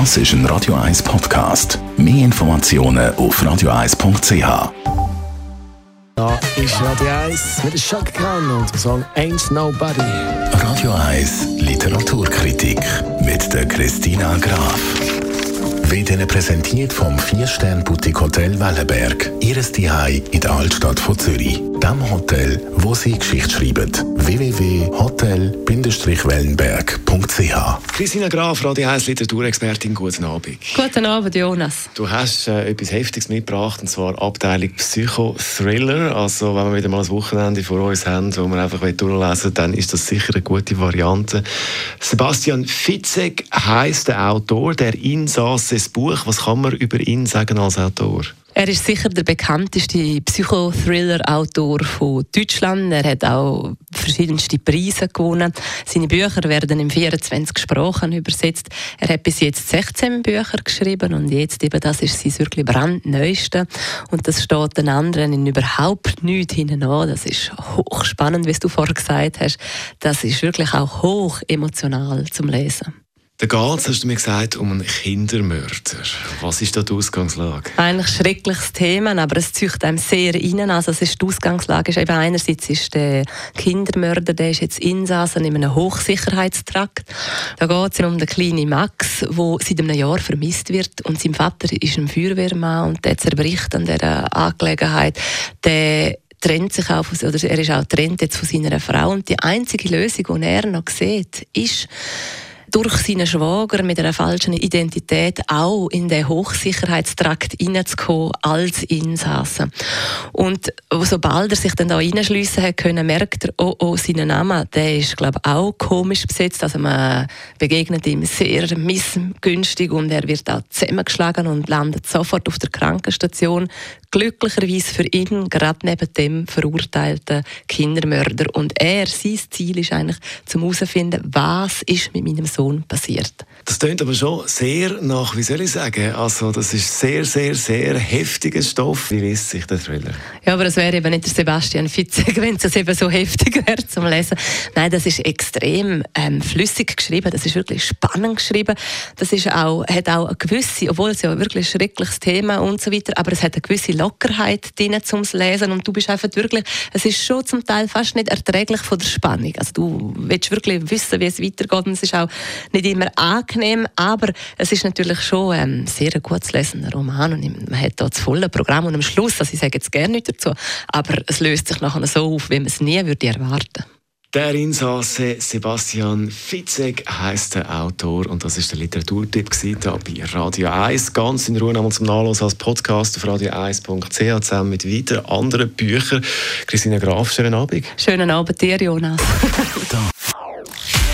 Das ist ein Radio 1 Podcast. Mehr Informationen auf radio1.ch. Da ist Radio 1 mit Khan und dem Song Ain't Nobody. Radio 1 Literaturkritik mit der Christina Graf. Wird Ihnen präsentiert vom 4-Stern-Boutique Hotel Wellenberg. Ihres Zuhause in der Altstadt von Zürich. Dem Hotel, wo Sie Geschichte schreiben. www.hotel-wellenberg.ch Christina Graf, Radio 1 Literaturexpertin, guten Abend. Guten Abend, Jonas. Du hast äh, etwas Heftiges mitgebracht, und zwar Abteilung Psychothriller. Also, wenn wir wieder mal ein Wochenende vor uns haben, wo wir einfach durchlesen dann ist das sicher eine gute Variante. Sebastian Fitzek heißt der Autor, der Insasse das Buch. Was kann man über ihn sagen als Autor? Er ist sicher der bekannteste Psychothriller-Autor von Deutschland. Er hat auch verschiedenste Preise gewonnen. Seine Bücher werden in 24 Sprachen übersetzt. Er hat bis jetzt 16 Bücher geschrieben und jetzt eben das ist sein wirklich brandneueste. Und das steht den anderen in überhaupt nichts hinein. Das ist hochspannend, wie du vorher gesagt hast. Das ist wirklich auch hoch emotional zum Lesen. Da geht es, hast du mir gesagt, um einen Kindermörder. Was ist da die Ausgangslage? Eigentlich ein schreckliches Thema, aber es zieht einem sehr rein. Also es ist die Ausgangslage ist eben einerseits ist der Kindermörder, der ist jetzt Insassen in einem Hochsicherheitstrakt. Da geht es um den kleinen Max, der seit einem Jahr vermisst wird und sein Vater ist ein Feuerwehrmann und der zerbricht an dieser Angelegenheit. Der trennt sich auch, oder er ist auch trennt jetzt von seiner Frau und die einzige Lösung, die er noch sieht, ist durch seinen Schwager mit einer falschen Identität auch in den Hochsicherheitstrakt hineinzukommen als Insasse. Und sobald er sich dann da reinschliessen können, merkt er, oh, oh, sein Name, der ist, glaube ich, auch komisch besetzt. Also man begegnet ihm sehr missgünstig und er wird auch zusammengeschlagen und landet sofort auf der Krankenstation. Glücklicherweise für ihn gerade neben dem verurteilten Kindermörder. Und er, sein Ziel ist eigentlich, zum herauszufinden, was ist mit meinem Sohn Person passiert. Das klingt aber schon sehr nach, wie soll ich sagen, also das ist sehr, sehr, sehr heftiger Stoff. Wie liest sich der Thriller? Ja, aber es wäre eben nicht der Sebastian Fitzek, wenn es eben so heftig wäre zum Lesen. Nein, das ist extrem ähm, flüssig geschrieben, das ist wirklich spannend geschrieben. Das ist auch, hat auch eine gewisse, obwohl es ja wirklich ein schreckliches Thema und so weiter, aber es hat eine gewisse Lockerheit drin zum Lesen und du bist einfach wirklich, es ist schon zum Teil fast nicht erträglich von der Spannung. Also du willst wirklich wissen, wie es weitergeht und es ist auch nicht immer angenehm, aber es ist natürlich schon ein ähm, sehr gut zu lesender Roman und man hat da das volle Programm und am Schluss, also ich sage jetzt gerne nicht dazu, aber es löst sich nachher so auf, wie man es nie würde erwarten der Insasse Sebastian Fitzek heißt der Autor und das ist der Literaturtipp hier bei Radio 1. Ganz in Ruhe nochmal zum Nachlesen als Podcast auf radio1.ch zusammen mit weiteren anderen Büchern. Christina Graf, schönen Abend. Schönen Abend dir, Jonas.